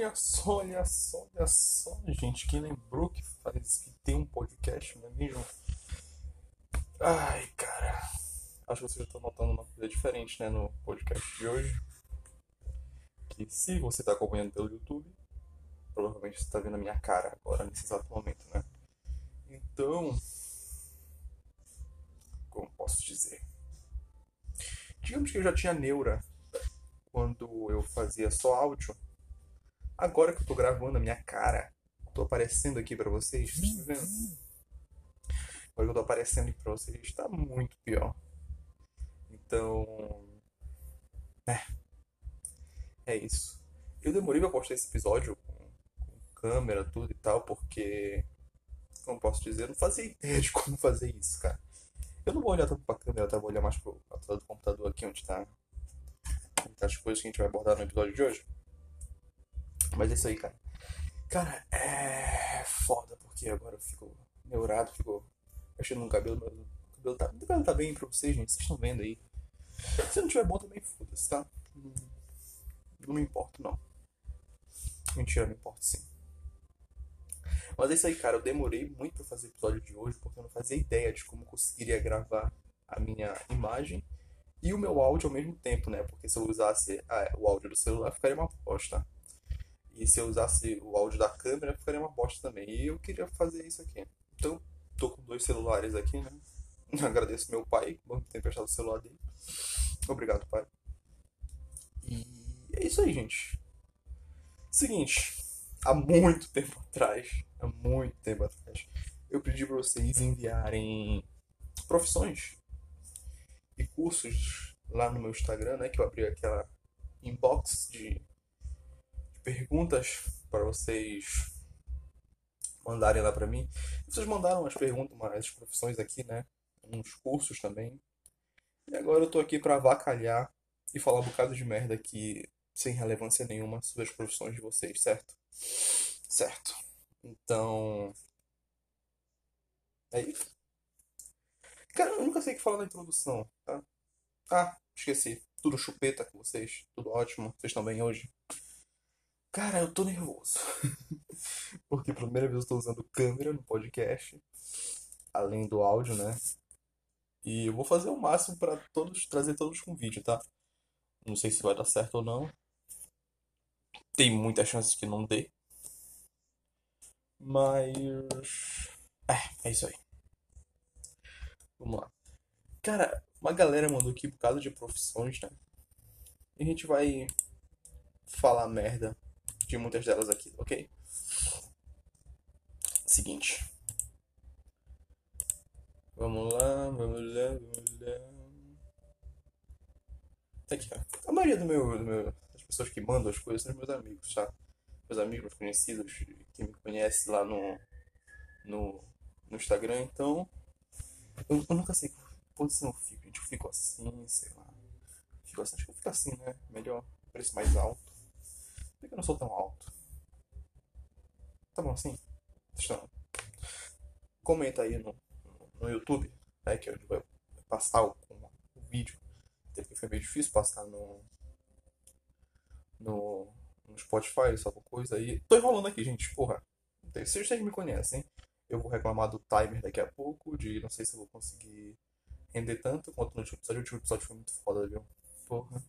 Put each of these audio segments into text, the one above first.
olha só, olha só, gente. Quem lembrou que faz que tem um podcast, não é mesmo? Ai, cara. Acho que vocês já estão notando uma coisa diferente, né, no podcast de hoje. Que se você está acompanhando pelo YouTube, provavelmente você está vendo a minha cara agora, nesse exato momento, né? Então, como posso dizer? Digamos que eu já tinha neura quando eu fazia só áudio. Agora que eu tô gravando a minha cara, tô aparecendo aqui para vocês, vocês estão vendo? Agora que eu tô aparecendo aqui pra vocês, está muito pior. Então, é, é isso. Eu demorei pra postar esse episódio com, com câmera, tudo e tal, porque, como posso dizer, eu não fazia ideia de como fazer isso, cara. Eu não vou olhar tanto pra câmera, tá? Vou olhar mais pro lado do computador aqui, onde tá, onde tá as coisas que a gente vai abordar no episódio de hoje. Mas é isso aí, cara. Cara, é foda, porque agora eu fico neurado, fico mexendo no cabelo, meu cabelo tá, meu cabelo tá bem pra vocês, gente, vocês estão vendo aí. Se não tiver bom também, foda-se, tá? Não, não me importo, não. Mentira, me importo sim. Mas é isso aí, cara. Eu demorei muito pra fazer o episódio de hoje porque eu não fazia ideia de como conseguiria gravar a minha imagem e o meu áudio ao mesmo tempo, né? Porque se eu usasse ah, o áudio do celular, ficaria uma bosta. E se eu usasse o áudio da câmera, ficaria uma bosta também. E eu queria fazer isso aqui. Então, tô com dois celulares aqui, né? Agradeço meu pai por ter emprestado o celular dele. Obrigado, pai. E é isso aí, gente. Seguinte, há muito tempo atrás, há muito tempo atrás, eu pedi para vocês enviarem profissões e cursos lá no meu Instagram, né? Que eu abri aquela inbox de perguntas para vocês mandarem lá para mim. Vocês mandaram as perguntas, as profissões aqui, né? Uns cursos também. E agora eu tô aqui para avacalhar e falar um bocado de merda aqui sem relevância nenhuma sobre as profissões de vocês, certo? Certo. Então. É isso. Cara, eu nunca sei o que falar na introdução, tá? Ah, esqueci. Tudo chupeta com vocês. Tudo ótimo. Vocês estão bem hoje? Cara, eu tô nervoso. Porque pela primeira vez eu estou usando câmera no podcast. Além do áudio, né? E eu vou fazer o máximo para todos trazer todos com vídeo, tá? Não sei se vai dar certo ou não. Tem muitas chances que não dê. Mas. É, é isso aí. Vamos lá. Cara, uma galera mandou aqui por causa de profissões, né? E a gente vai falar merda de muitas delas aqui, ok? Seguinte. Vamos lá, vamos lá, vamos lá. Tá aqui, ó. A maioria do meu, do meu, das pessoas que mandam as coisas são meus amigos, tá? Meus amigos, conhecidos, que me conhecem lá no, no, no Instagram, então. Eu, eu nunca sei que posição eu fico, gente. Eu fico assim, sei lá. Fico assim, acho que eu fico assim, né? Melhor, preço mais alto. Por que eu não sou tão alto? Tá bom assim? Então, comenta aí no, no YouTube, né, que é onde vai passar o, o vídeo. Porque foi meio difícil passar no, no, no Spotify, essa coisa aí. Tô enrolando aqui, gente, porra. Vocês já me conhecem. Eu vou reclamar do timer daqui a pouco, de não sei se eu vou conseguir render tanto quanto no último episódio. O último episódio foi muito foda, viu? Porra.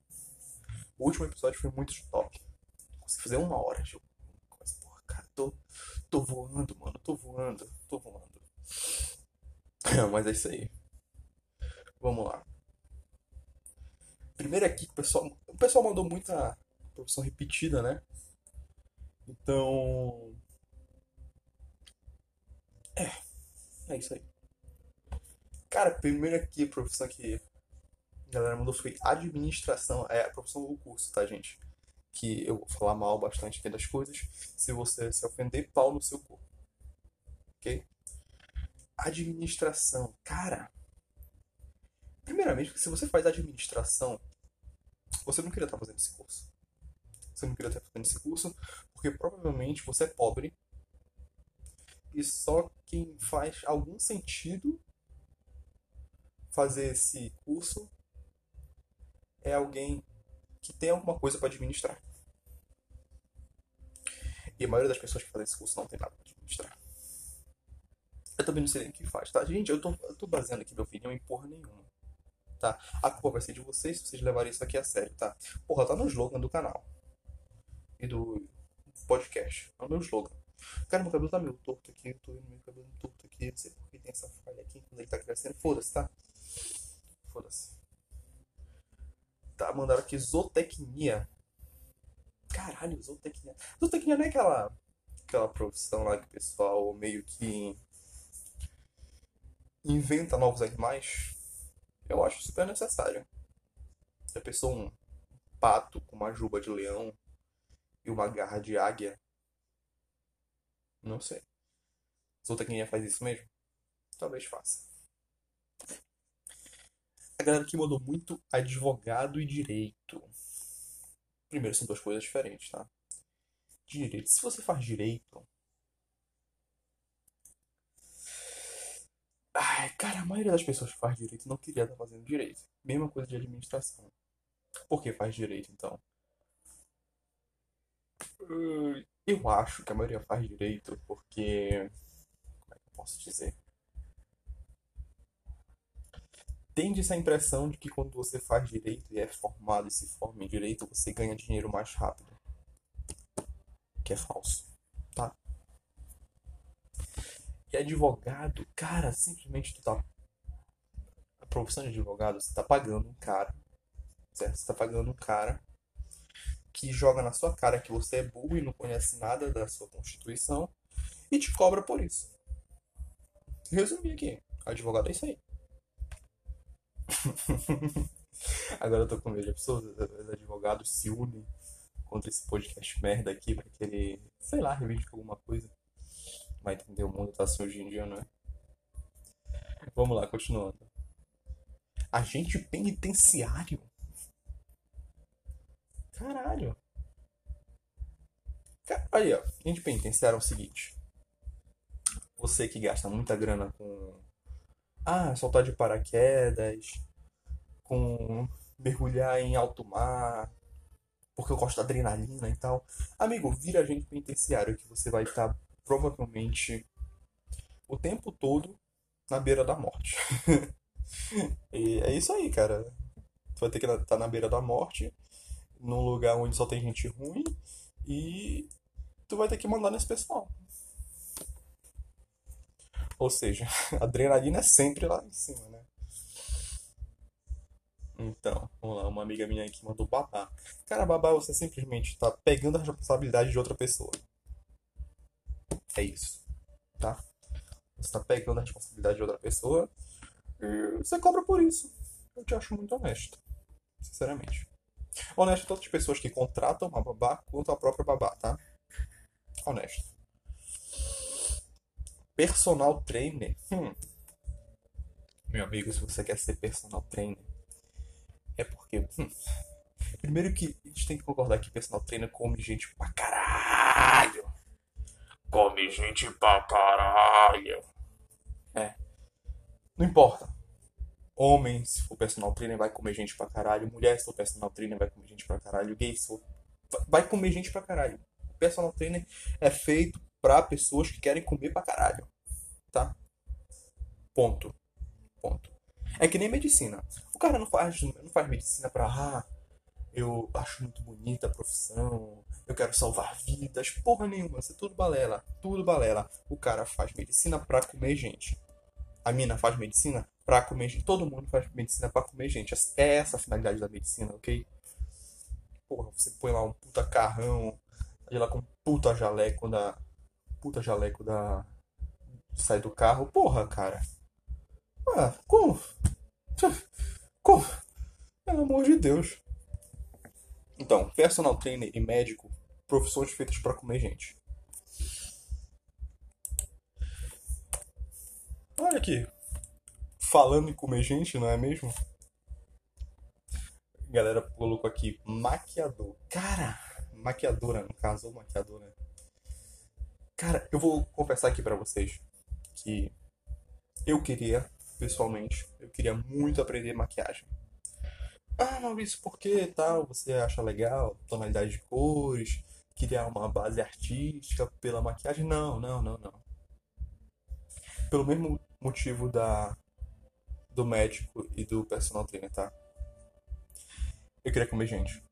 O último episódio foi muito top. Consegui fazer uma hora, tipo. Mas, porra, cara, tô, tô voando, mano. Tô voando, tô voando. Mas é isso aí. Vamos lá. Primeiro aqui, o pessoal, o pessoal mandou muita profissão repetida, né? Então. É. É isso aí. Cara, primeiro aqui, a profissão que a galera mandou foi administração. É a profissão do curso, tá, gente? Que eu vou falar mal bastante aqui das coisas. Se você se ofender, pau no seu corpo. Ok? Administração. Cara. Primeiramente, se você faz administração, você não queria estar fazendo esse curso. Você não queria estar fazendo esse curso porque provavelmente você é pobre e só quem faz algum sentido fazer esse curso é alguém que tem alguma coisa para administrar. E a maioria das pessoas que fazem esse curso não tem nada pra administrar. Eu também não sei nem o que faz, tá? Gente, eu tô, eu tô baseando aqui minha opinião em porra nenhuma. Tá? A culpa vai ser de vocês se vocês levarem isso aqui a sério, tá? Porra, tá no slogan do canal. E do podcast. É o meu slogan. Cara, meu cabelo tá meio torto aqui, eu tô vendo meu cabelo torto aqui, não sei porque tem essa falha aqui quando ele tá crescendo. Foda-se, tá? Foda-se. Tá, mandaram aqui zootecnia. Caralho, zootecnia. Zootecnia não é aquela, aquela profissão lá que o pessoal meio que inventa novos animais? Eu acho super necessário. Se a pessoa um pato com uma juba de leão e uma garra de águia. Não sei. Zootecnia faz isso mesmo? Talvez faça. A galera que mandou muito advogado e direito. Primeiro, são duas coisas diferentes, tá? Direito. Se você faz direito. Ai, cara, a maioria das pessoas que faz direito não queria estar fazendo direito. Mesma coisa de administração. Por que faz direito, então? Eu acho que a maioria faz direito porque. Como é que eu posso dizer? Tende essa impressão de que quando você faz direito e é formado e se forma em direito, você ganha dinheiro mais rápido. Que é falso, tá? E advogado, cara, simplesmente tu tá. A profissão de advogado, você tá pagando um cara. Certo? Você tá pagando um cara que joga na sua cara que você é burro e não conhece nada da sua Constituição e te cobra por isso. Resumi aqui. Advogado é isso aí. Agora eu tô com medo. A pessoa, os advogados se unem contra esse podcast merda aqui pra querer, sei lá, reivindicar alguma coisa. Vai entender, o mundo tá assim hoje em dia, não é? Vamos lá, continuando. Agente penitenciário. Caralho. Aí, ó. Agente penitenciário é o seguinte. Você que gasta muita grana com. Ah, soltar de paraquedas. Com mergulhar em alto mar. Porque eu gosto da adrenalina e tal. Amigo, vira agente penitenciário que você vai estar provavelmente o tempo todo na beira da morte. e é isso aí, cara. Tu vai ter que estar na beira da morte, num lugar onde só tem gente ruim, e tu vai ter que mandar nesse pessoal. Ou seja, a adrenalina é sempre lá em cima, né? Então, vamos lá, uma amiga minha aqui mandou babá. Cara, babá, você simplesmente tá pegando a responsabilidade de outra pessoa. É isso, tá? Você tá pegando a responsabilidade de outra pessoa e você cobra por isso. Eu te acho muito honesto, sinceramente. Honesto tanto as pessoas que contratam uma babá quanto a própria babá, tá? Honesto. Personal trainer. Hum. Meu amigo, se você quer ser personal trainer, é porque. Hum, primeiro que a gente tem que concordar que personal trainer come gente pra caralho. Come gente pra caralho. É. Não importa. Homem, se for personal trainer, vai comer gente pra caralho. Mulher, se for personal trainer, vai comer gente pra caralho. Gay, se for... vai comer gente pra caralho. O personal trainer é feito pra pessoas que querem comer pra caralho. Tá? Ponto. Ponto. É que nem medicina. O cara não faz, não faz medicina pra. Ah, eu acho muito bonita a profissão, eu quero salvar vidas, porra nenhuma, isso é tudo balela, tudo balela. O cara faz medicina pra comer gente. A mina faz medicina pra comer gente. Todo mundo faz medicina pra comer gente. É essa a finalidade da medicina, ok? Porra, você põe lá um puta carrão, lá com um puta jaleco da. Puta jaleco da. Sai do carro. Porra, cara. Ah, como? Como? Pelo amor de Deus. Então, personal trainer e médico, profissões feitas para comer gente. Olha aqui. Falando em comer gente, não é mesmo? Galera colocou aqui maquiador. Cara, maquiadora, no caso, ou maquiadora. Cara, eu vou confessar aqui para vocês que eu queria, pessoalmente, eu queria muito aprender maquiagem. Ah, Maurício, por que tal? Você acha legal? Tonalidade de cores, criar uma base artística pela maquiagem. Não, não, não, não. Pelo mesmo motivo da do médico e do personal trainer, tá? Eu queria comer gente.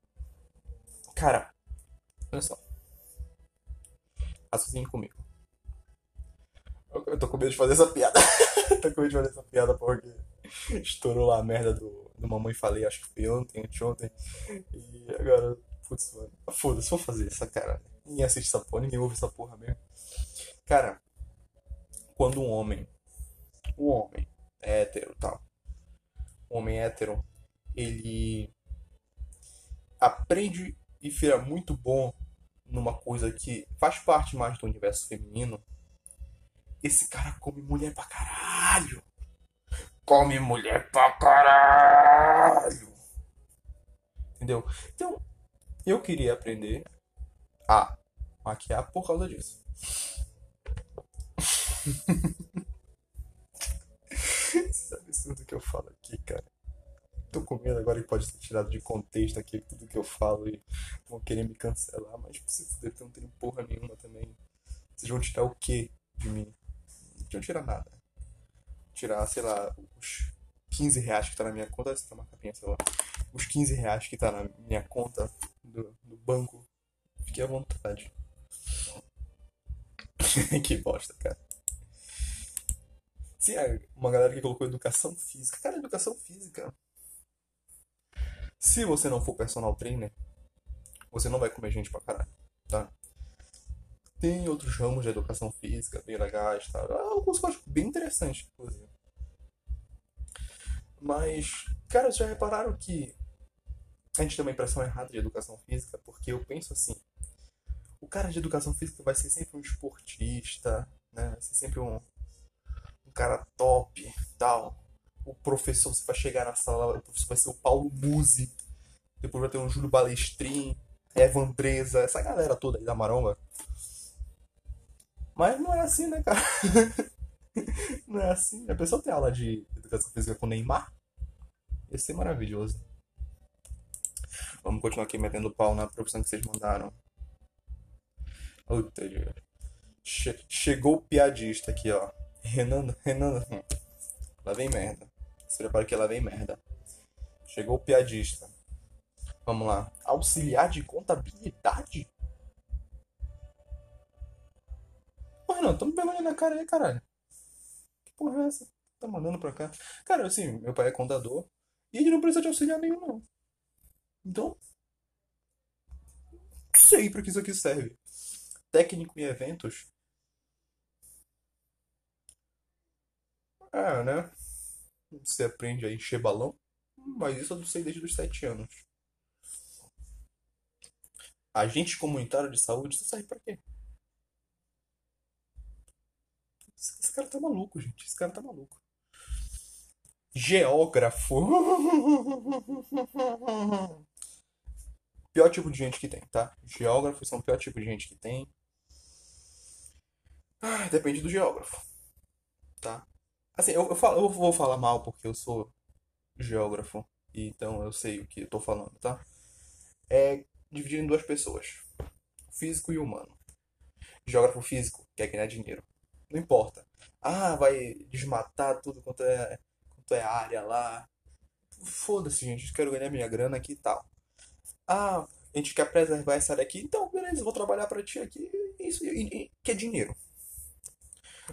Cara, olha só. Raciocine comigo. Eu, tô com medo de fazer essa piada. tô com medo de fazer essa piada porque estourou lá a merda do, do Mamãe Falei, acho que foi ontem, anteontem. E agora, putz, mano. Foda-se, vou fazer essa cara. Ninguém assiste essa porra, ninguém ouve essa porra mesmo. Cara, quando um homem, um homem hétero tal, um homem hétero, ele aprende e vira muito bom numa coisa que faz parte mais do universo feminino, esse cara come mulher pra caralho. Come mulher pra caralho. Entendeu? Então, eu queria aprender a maquiar por causa disso. Esse absurdo que eu falo aqui, cara. Tô com medo agora que pode ser tirado de contexto aqui tudo que eu falo e vão querer me cancelar, mas se fuder que eu não tenho porra nenhuma também. Vocês vão tirar o quê de mim? Não tirar nada. Tirar, sei lá, os 15 reais que tá na minha conta, essa tá uma capinha, sei lá. Os 15 reais que tá na minha conta do, do banco. Fique à vontade. que bosta, cara. Sim, é uma galera que colocou educação física. Cara, educação física. Se você não for personal trainer, você não vai comer gente pra caralho, tá? Tem outros ramos de educação física bem legais, tá? Alguns que eu acho bem interessantes, inclusive. Mas, cara, vocês já repararam que a gente tem uma impressão errada de educação física? Porque eu penso assim, o cara de educação física vai ser sempre um esportista, né? Vai ser sempre um, um cara top, tal. O professor, você vai chegar na sala, o professor vai ser o Paulo Musi. Depois vai ter um Júlio Balestrin, Eva Andresa, essa galera toda aí da Maromba. Mas não é assim, né, cara? não é assim. A pessoa tem aula de educação física com Neymar. Ia ser maravilhoso. Vamos continuar aqui metendo pau na profissão que vocês mandaram. Che chegou o piadista aqui, ó. Renan, Renan. Lá vem merda. Se prepara que lá vem merda. Chegou o piadista. Vamos lá. Auxiliar de contabilidade? Pô, Renan, toma vergonha na cara aí, caralho. Que porra é essa? Tá mandando pra cá. Cara, assim, meu pai é contador. E ele não precisa de auxiliar nenhum, não. Então. Sei pra que isso aqui serve. Técnico em eventos. É, né? Você aprende a encher balão. Mas isso eu não sei desde os 7 anos. Agente comunitário de saúde, isso serve pra quê? Esse, cara tá maluco, gente. Esse cara tá maluco. Geógrafo. pior tipo de gente que tem, tá? Geógrafos são o pior tipo de gente que tem. Ah, depende do geógrafo, tá? Assim, eu, eu, falo, eu vou falar mal porque eu sou geógrafo, então eu sei o que eu tô falando, tá? É dividido em duas pessoas: físico e humano. Geógrafo físico quer ganhar dinheiro. Não importa. Ah, vai desmatar tudo quanto é, quanto é área lá. Foda-se, gente. Quero ganhar minha grana aqui e tal. Ah, a gente quer preservar essa área aqui. Então, beleza, vou trabalhar para ti aqui. Isso que é dinheiro.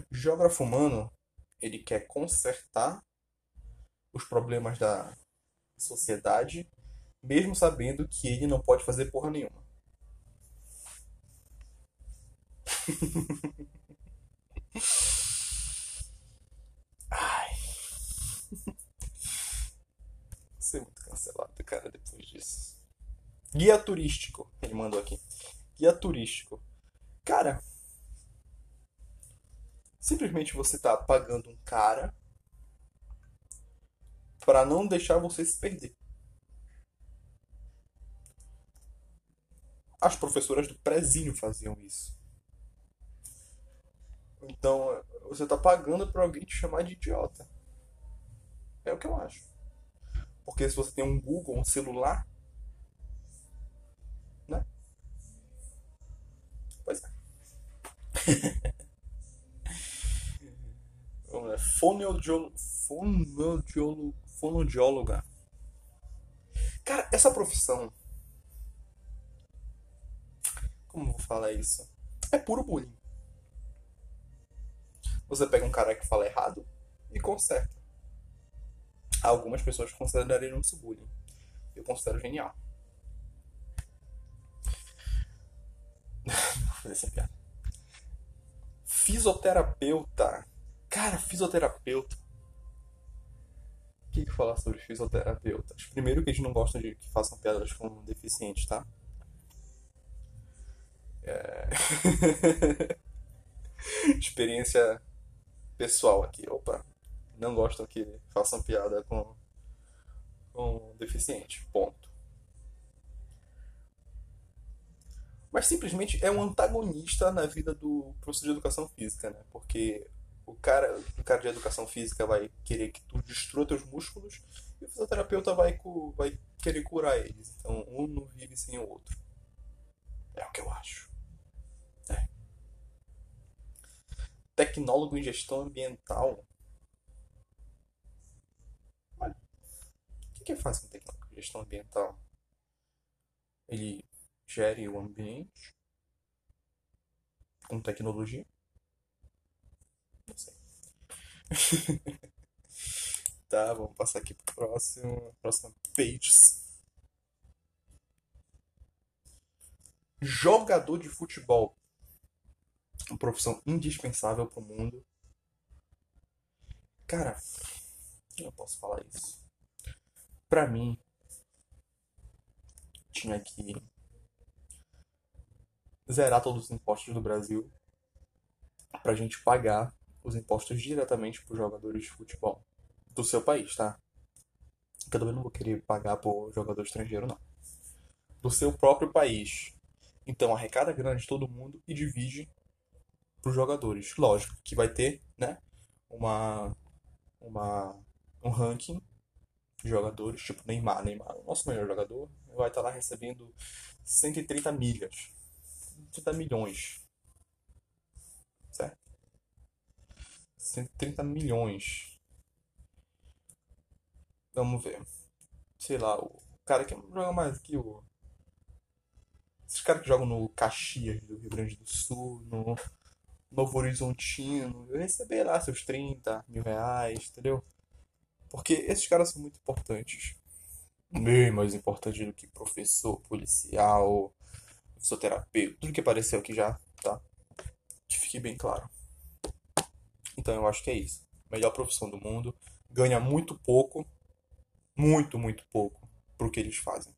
Geógrafo humano, ele quer consertar os problemas da sociedade, mesmo sabendo que ele não pode fazer porra nenhuma. Ai. Vou ser muito cancelado, cara, depois disso. Guia turístico, ele mandou aqui. Guia turístico. Cara, simplesmente você tá pagando um cara para não deixar você se perder. As professoras do prezinho faziam isso. Então, você tá pagando para alguém te chamar de idiota. É o que eu acho. Porque se você tem um Google, um celular, né? Pois é. Vamos lá. Fonoaudiólogo. Fonoaudiólogo. Fonoaudióloga. Cara, essa profissão. Como vou falar isso? É puro bullying. Você pega um cara que fala errado e conserta. Algumas pessoas considerariam isso bullying. Eu considero genial. Fisioterapeuta. Cara, fisioterapeuta. O que, que falar sobre fisioterapeutas? Primeiro que eles não gostam de que façam piadas com deficientes, tá? É... Experiência pessoal aqui. Opa, não gostam que façam piada com, com deficiente. Ponto. Mas simplesmente é um antagonista na vida do professor de educação física, né? Porque o cara, o cara de educação física vai querer que tu destrua teus músculos e o fisioterapeuta vai, vai querer curar eles. Então um não vive sem o outro. É o que eu acho. É. Tecnólogo em gestão ambiental que faz um técnico de gestão ambiental? Ele gere o ambiente com tecnologia? Não sei. tá, vamos passar aqui pro próximo. Próxima pages. Jogador de futebol. Uma profissão indispensável pro mundo. Cara, eu posso falar isso para mim tinha que zerar todos os impostos do Brasil pra gente pagar os impostos diretamente pros jogadores de futebol do seu país, tá? Eu também não vou querer pagar por jogador estrangeiro, não. Do seu próprio país. Então arrecada grana de todo mundo e divide pros jogadores. Lógico que vai ter, né? Uma, uma, um ranking jogadores, tipo Neymar. Neymar, o nosso melhor jogador, vai estar lá recebendo 130 milhas. 130 milhões. Certo? 130 milhões. Vamos ver. Sei lá, o cara que joga mais que o. Esses caras que jogam no Caxias do Rio Grande do Sul, no Novo Horizontino, eu receber lá seus 30 mil reais, entendeu? Porque esses caras são muito importantes. Bem mais importantes do que professor, policial, fisioterapeuta, tudo que apareceu aqui já, tá? Que fique bem claro. Então eu acho que é isso. Melhor profissão do mundo. Ganha muito pouco. Muito, muito pouco pro que eles fazem.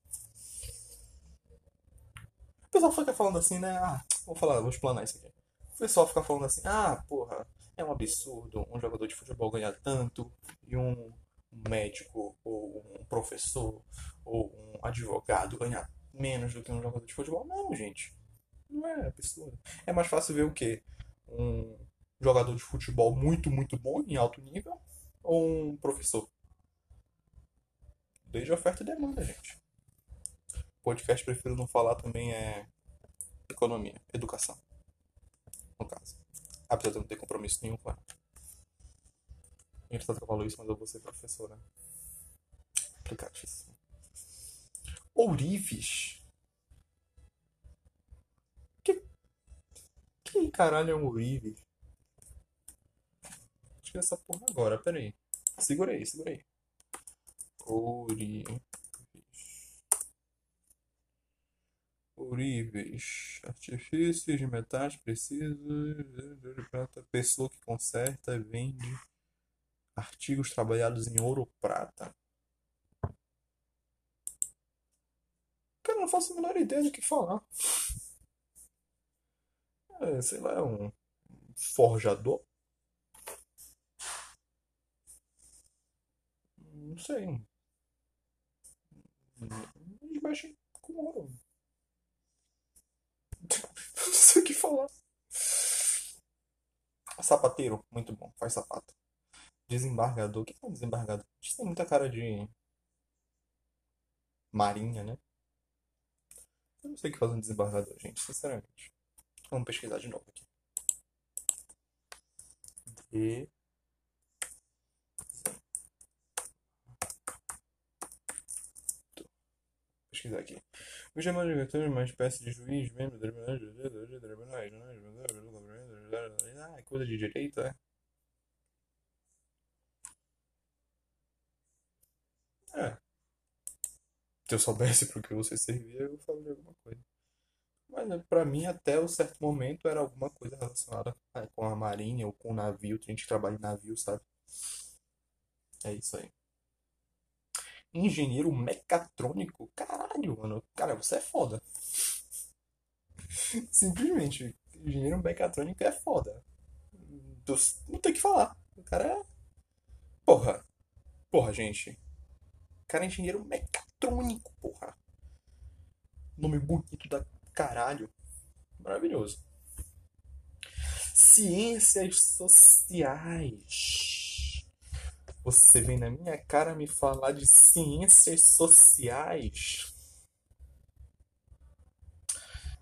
O pessoal fica falando assim, né? Ah, vou falar, vou explanar isso aqui. O pessoal fica falando assim, ah, porra, é um absurdo um jogador de futebol ganhar tanto e um médico ou um professor ou um advogado ganhar menos do que um jogador de futebol. Não, gente. Não é absurdo. É mais fácil ver o quê? Um jogador de futebol muito, muito bom, em alto nível, ou um professor? Desde oferta e demanda, gente. Podcast prefiro não falar também é economia, educação. No caso apesar de eu não ter compromisso nenhum com ela. Engraçado que eu falo isso, mas eu vou ser professora. Né? Complicadíssimo. Ourives? Que... que caralho é um ourives? É essa porra agora, pera aí. Segura aí, segura aí. Ourives. Artifícios de metais precisos, prata, pessoa que conserta, vende artigos trabalhados em ouro ou prata. Cara, não faço a menor ideia do que falar. É, sei lá, é um forjador? Não sei. Mexe com ouro. Não sei o que falar. Sapateiro, muito bom, faz sapato. Desembargador, o que é um desembargador? Isso tem muita cara de. Marinha, né? Eu não sei o que faz um desembargador, gente, sinceramente. Vamos pesquisar de novo aqui. De... pesquisar aqui. O chamado diretor é uma espécie de juiz, membro de Ah, coisa de direito, é? É. Se eu soubesse pro que você servia, eu falaria alguma coisa. Mas né, pra mim, até um certo momento, era alguma coisa relacionada é, com a marinha ou com o navio. Tem gente trabalha em navio, sabe? É isso aí. Engenheiro mecatrônico? Caralho, mano. Cara, você é foda. Simplesmente, engenheiro mecatrônico é foda. Não tem que falar. O cara é. Porra. Porra, gente. O cara é engenheiro mecatrônico, porra. Nome bonito da caralho. Maravilhoso. Ciências sociais. Você vem na minha cara me falar de ciências sociais.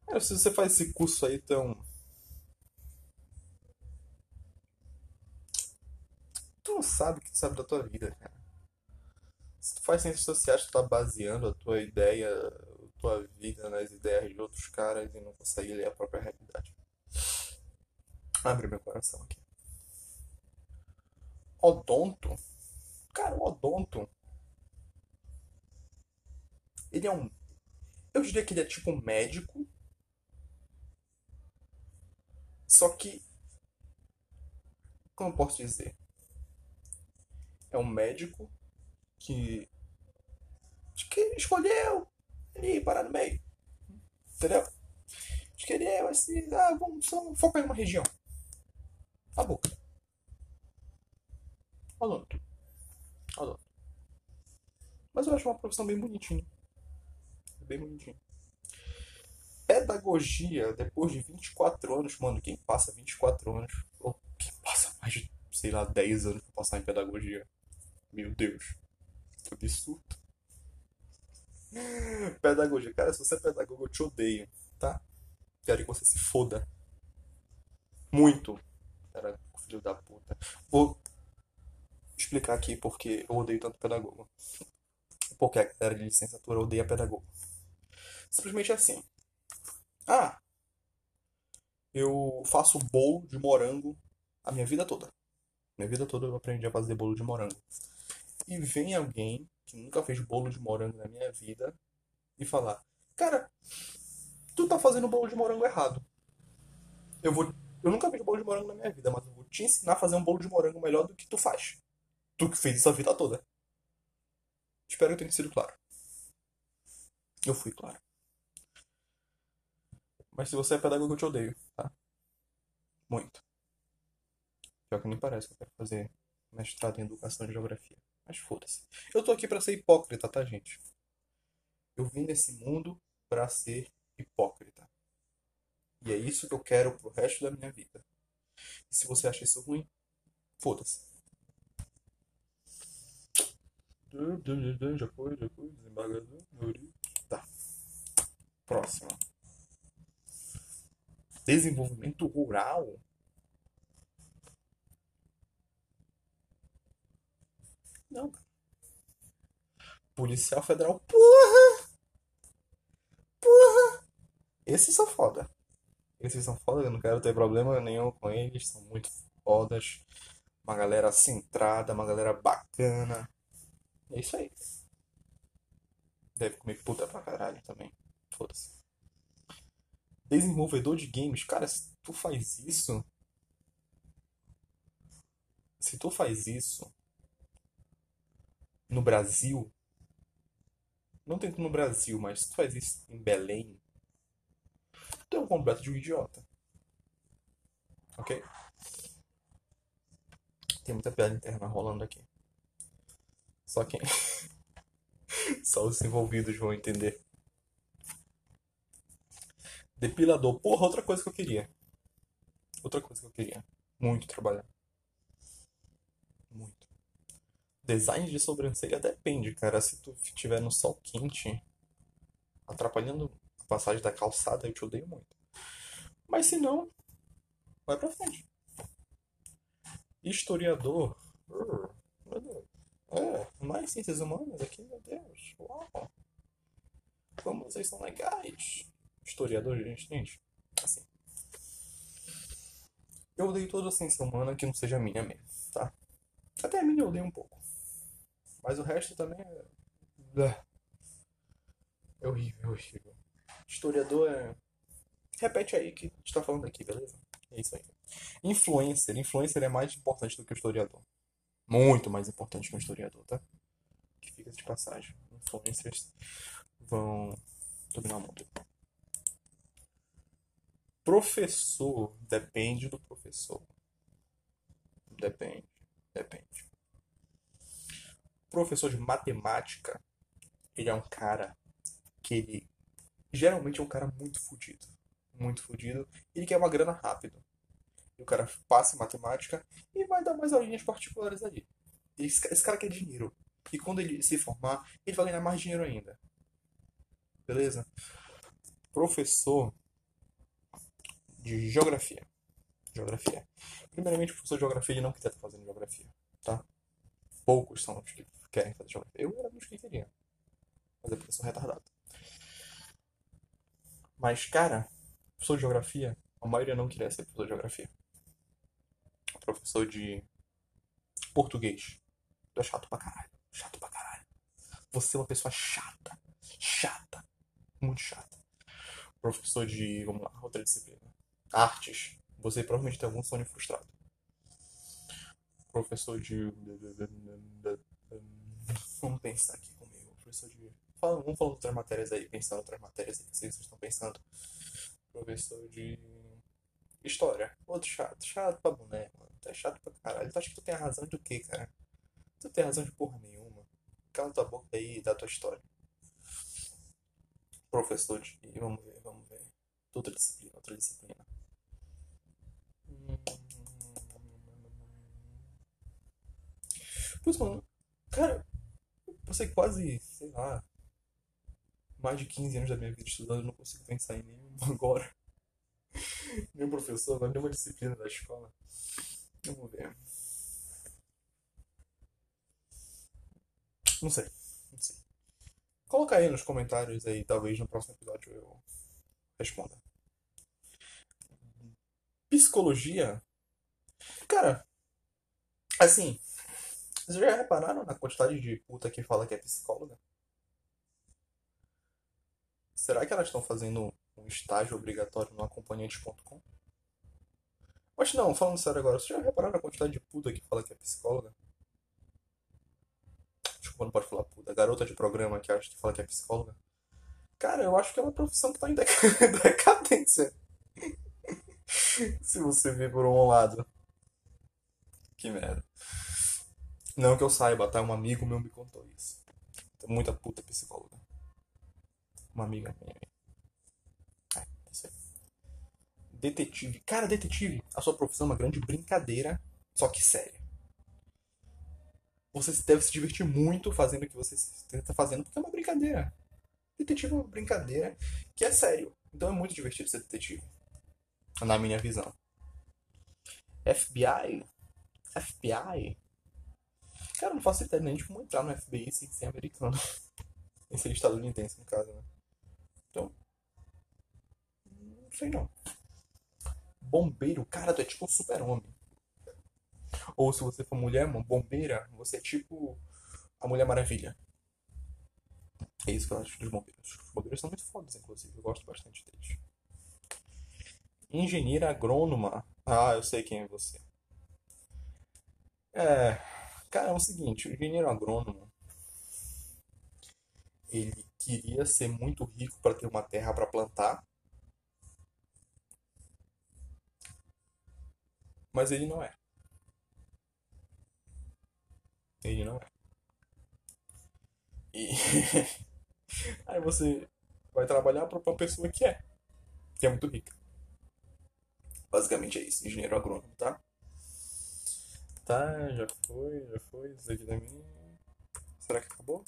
É, se você faz esse curso aí tão. Tu não sabe o que tu sabe da tua vida, cara. Se tu faz ciências sociais, tu tá baseando a tua ideia, a tua vida nas ideias de outros caras e não consegue ler a própria realidade. Abre meu coração aqui. Odonto Cara, o odonto. Ele é um. Eu diria que ele é tipo um médico. Só que. Como eu posso dizer? É um médico que. que escolheu ele parar no meio. Entendeu? Escolheu assim. Ah, vamos só focar em uma região. A boca. Odonto. Adoro. Mas eu acho uma profissão bem bonitinha. Bem bonitinha. Pedagogia, depois de 24 anos, mano, quem passa 24 anos, ou quem passa mais de, sei lá, 10 anos pra passar em pedagogia? Meu Deus. Que absurdo. Pedagogia. Cara, se você é pedagogo, eu te odeio, tá? Quero que você se foda. Muito. Cara, filho da puta. Vou explicar aqui porque eu odeio tanto pedagogo. Porque a galera de licenciatura odeia pedagogo. Simplesmente assim. Ah, eu faço bolo de morango a minha vida toda. Minha vida toda eu aprendi a fazer bolo de morango. E vem alguém que nunca fez bolo de morango na minha vida e falar: Cara, tu tá fazendo bolo de morango errado. Eu vou. Eu nunca fiz bolo de morango na minha vida, mas eu vou te ensinar a fazer um bolo de morango melhor do que tu faz. Tu que fez isso a vida toda. Espero que tenha sido claro. Eu fui claro. Mas se você é pedagogo, eu te odeio, tá? Muito. Pior que nem parece que eu quero fazer mestrado em educação e geografia. Mas foda-se. Eu tô aqui para ser hipócrita, tá, gente? Eu vim nesse mundo para ser hipócrita. E é isso que eu quero pro resto da minha vida. E se você acha isso ruim, foda-se. Já foi, já foi. Desembargador. Tá. Próximo. Desenvolvimento rural. Não. Policial Federal. Porra! Porra! Esses são foda. Esses são foda, eu não quero ter problema nenhum com eles. São muito fodas. Uma galera centrada, uma galera bacana. É isso aí. Deve comer puta pra caralho também. Foda-se. Desenvolvedor de games. Cara, se tu faz isso. Se tu faz isso. No Brasil. Não tanto no Brasil, mas se tu faz isso em Belém. Tu é um completo de um idiota. Ok? Tem muita piada interna rolando aqui. Só quem. Só os envolvidos vão entender. Depilador. Porra, outra coisa que eu queria. Outra coisa que eu queria. Muito trabalhar. Muito. Design de sobrancelha depende, cara. Se tu estiver no sol quente, atrapalhando a passagem da calçada, eu te odeio muito. Mas se não, vai pra frente. Historiador. Meu Deus. É, mais ciências humanas aqui, meu Deus. Uau. Como vocês são legais. Historiador, gente, gente. Assim. Eu odeio toda a ciência humana que não seja minha mesmo, tá? Até a minha eu odeio um pouco. Mas o resto também é. É horrível, é horrível. Historiador é. Repete aí que a gente tá falando aqui, beleza? É isso aí. Influencer. Influencer é mais importante do que o historiador. Muito mais importante que o historiador, tá? Que fica de passagem. Influencers vão dominar o mundo. Professor. Depende do professor. Depende. Depende. Professor de matemática, ele é um cara que ele geralmente é um cara muito fodido. Muito fodido. Ele quer uma grana rápido. O cara passa em matemática e vai dar mais aulinhas particulares ali. Esse, esse cara quer dinheiro. E quando ele se formar, ele vai ganhar mais dinheiro ainda. Beleza? Professor de geografia. Geografia. Primeiramente, o professor de geografia ele não quiser estar fazendo geografia, tá? Poucos são os que querem fazer geografia. Eu era dos que queria. Mas é porque eu sou retardado. Mas, cara, professor de geografia, a maioria não queria ser professor de geografia. Professor de português. Tu é chato pra caralho. Chato pra caralho. Você é uma pessoa chata. Chata. Muito chata. Professor de. Vamos lá, outra disciplina artes, você provavelmente tem algum sonho frustrado. Professor de. Vamos pensar aqui comigo. Professor de. Vamos falar outras matérias aí, pensando outras matérias aí que vocês estão pensando. Professor de. História. Outro chato. Chato pra boneco. Tu é chato pra caralho. Tu acha que tu tem a razão do quê, cara? Tu tem razão de porra nenhuma. Cala tua boca aí e dá tua história. Professor de. Vamos ver, vamos ver. Outra disciplina, outra disciplina. Putz, mano, cara, eu passei quase, sei lá, mais de 15 anos da minha vida estudando, não consigo pensar em nenhum agora. nenhum professor, nenhuma disciplina da escola. Vamos ver. Não sei, não sei. Coloca aí nos comentários aí, talvez no próximo episódio eu responda. Psicologia? Cara, assim, vocês já repararam na quantidade de puta que fala que é psicóloga? Será que elas estão fazendo um estágio obrigatório no acompanhantes.com? Mas não, falando sério agora, vocês já repararam na quantidade de puta que fala que é psicóloga? Desculpa, não pode falar puta. Garota de programa que acha que fala que é psicóloga. Cara, eu acho que é uma profissão que tá em decadência. Se você ver por um lado. Que merda. Não que eu saiba, tá? Um amigo meu me contou isso. Muita puta psicóloga. Uma amiga minha. É, isso aí. Detetive. Cara, detetive, a sua profissão é uma grande brincadeira, só que séria. Você deve se divertir muito fazendo o que você está fazendo, porque é uma brincadeira. Detetive é uma brincadeira que é sério. Então é muito divertido ser detetive. Na minha visão. FBI? FBI? Cara, não faço ideia nem de como entrar no FBI sem ser americano. sem ser estadunidense, no caso, né? Então. Não sei não. Bombeiro, cara, tu é tipo um super-homem. Ou se você for mulher, uma bombeira, você é tipo a Mulher Maravilha. É isso que eu acho dos bombeiros. Os bombeiros são muito fodas, inclusive. Eu gosto bastante deles. Engenheira agrônoma. Ah, eu sei quem é você. É. Cara, é o seguinte, o engenheiro agrônomo ele queria ser muito rico para ter uma terra para plantar, mas ele não é. Ele não é. E aí você vai trabalhar para uma pessoa que é, que é muito rica. Basicamente é isso, engenheiro agrônomo, tá? Tá, já foi, já foi. Isso aqui também. Será que acabou?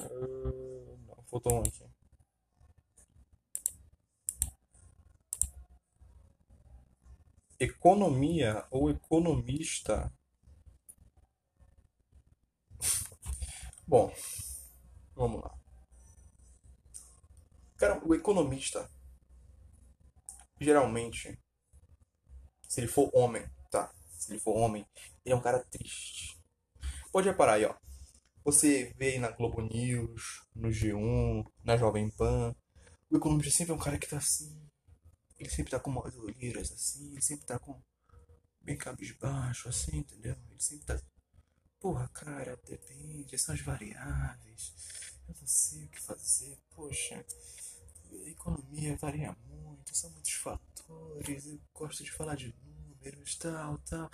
Uh, não, faltou um aqui. Economia ou economista. Bom, vamos lá. Cara, o economista, geralmente, se ele for homem, tá? Se ele for homem, ele é um cara triste. Pode reparar aí, ó. Você vê aí na Globo News, no G1, na Jovem Pan, o economista sempre é um cara que tá assim. Ele sempre tá com umas olheiras assim, ele sempre tá com bem cabisbaixo, assim, entendeu? Ele sempre tá. Porra, cara, depende, são as variáveis. Eu não sei o que fazer. Poxa, a economia varia muito, são muitos fatores. Eu gosto de falar de números, tal, tal.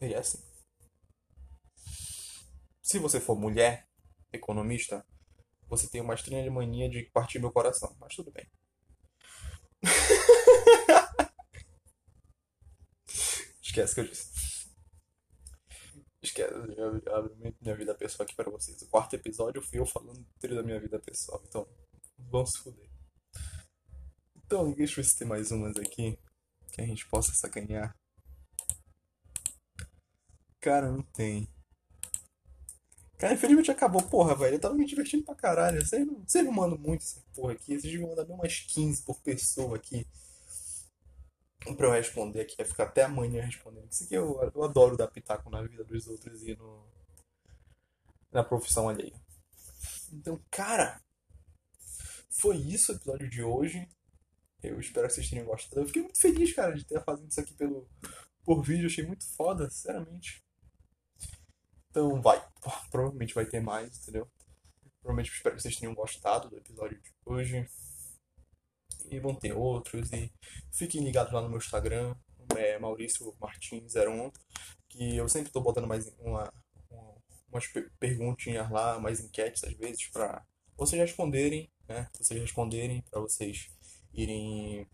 E é assim. Se você for mulher, economista, você tem uma estranha mania de partir meu coração, mas tudo bem. Esquece que eu disse. Esquece, eu abro minha vida pessoal aqui para vocês. O quarto episódio fui eu falando inteiro da minha vida pessoal, então vamos se fuder. Então, deixa eu tem mais umas aqui que a gente possa sacanear. Cara, não tem. Cara, infelizmente acabou. Porra, velho, eu tava me divertindo pra caralho. Vocês não, vocês não mandam muito essa porra aqui. Vocês deviam mandar bem umas 15 por pessoa aqui. Pra eu responder aqui. Vai ficar até amanhã respondendo. Isso aqui eu, eu adoro dar pitaco na vida dos outros e no, na profissão alheia. Então, cara, foi isso o episódio de hoje. Eu espero que vocês tenham gostado. Eu fiquei muito feliz, cara, de ter fazendo isso aqui pelo, por vídeo. Achei muito foda, sinceramente. Então vai, provavelmente vai ter mais, entendeu? Provavelmente espero que vocês tenham gostado do episódio de hoje. E vão ter outros. E fiquem ligados lá no meu Instagram, é Maurício Martins01, que eu sempre estou botando mais uma, uma, umas perguntinhas lá, mais enquetes às vezes, para vocês responderem, né? Vocês responderem, para vocês irem,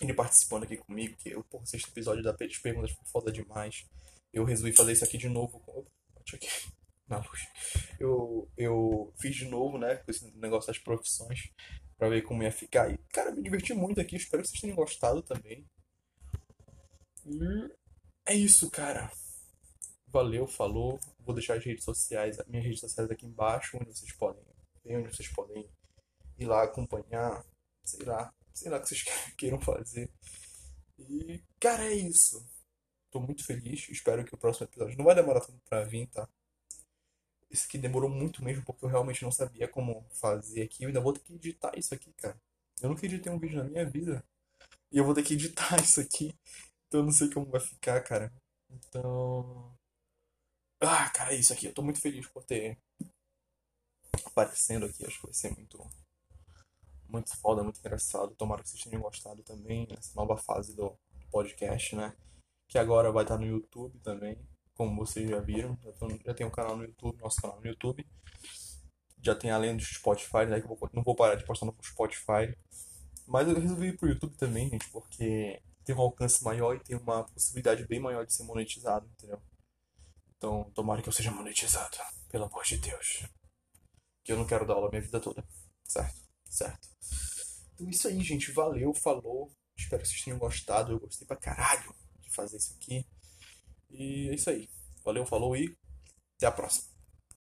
irem participando aqui comigo, que eu, por sexto episódio da perguntas foi foda demais. Eu resolvi fazer isso aqui de novo aqui na luz. Eu, eu fiz de novo, né, com esse negócio das profissões, pra ver como ia ficar. E, cara, me diverti muito aqui, espero que vocês tenham gostado também. E é isso, cara. Valeu, falou. Vou deixar as redes sociais, as minhas redes sociais aqui embaixo, onde vocês podem ver, onde vocês podem ir lá acompanhar, sei lá, sei lá o que vocês queiram fazer. E, cara, é isso. Tô muito feliz. Espero que o próximo episódio não vai demorar tanto pra vir, tá? Esse aqui demorou muito mesmo porque eu realmente não sabia como fazer aqui. Eu ainda vou ter que editar isso aqui, cara. Eu nunca editei um vídeo na minha vida. E eu vou ter que editar isso aqui. Então eu não sei como vai ficar, cara. Então. Ah, cara, é isso aqui. Eu tô muito feliz por ter aparecendo aqui. Acho que vai ser muito. Muito foda, muito engraçado. Tomara que vocês tenham gostado também nessa nova fase do podcast, né? Que agora vai estar no YouTube também, como vocês já viram. Já, tô, já tem um canal no YouTube, nosso canal no YouTube. Já tem além do Spotify, né? Que eu vou, não vou parar de postar no Spotify. Mas eu resolvi ir pro YouTube também, gente, porque tem um alcance maior e tem uma possibilidade bem maior de ser monetizado, entendeu? Então, tomara que eu seja monetizado, pelo amor de Deus. Que eu não quero dar aula a minha vida toda. Certo? Certo. Então, isso aí, gente. Valeu, falou. Espero que vocês tenham gostado. Eu gostei pra caralho fazer isso aqui. E é isso aí. Valeu, falou e até a próxima.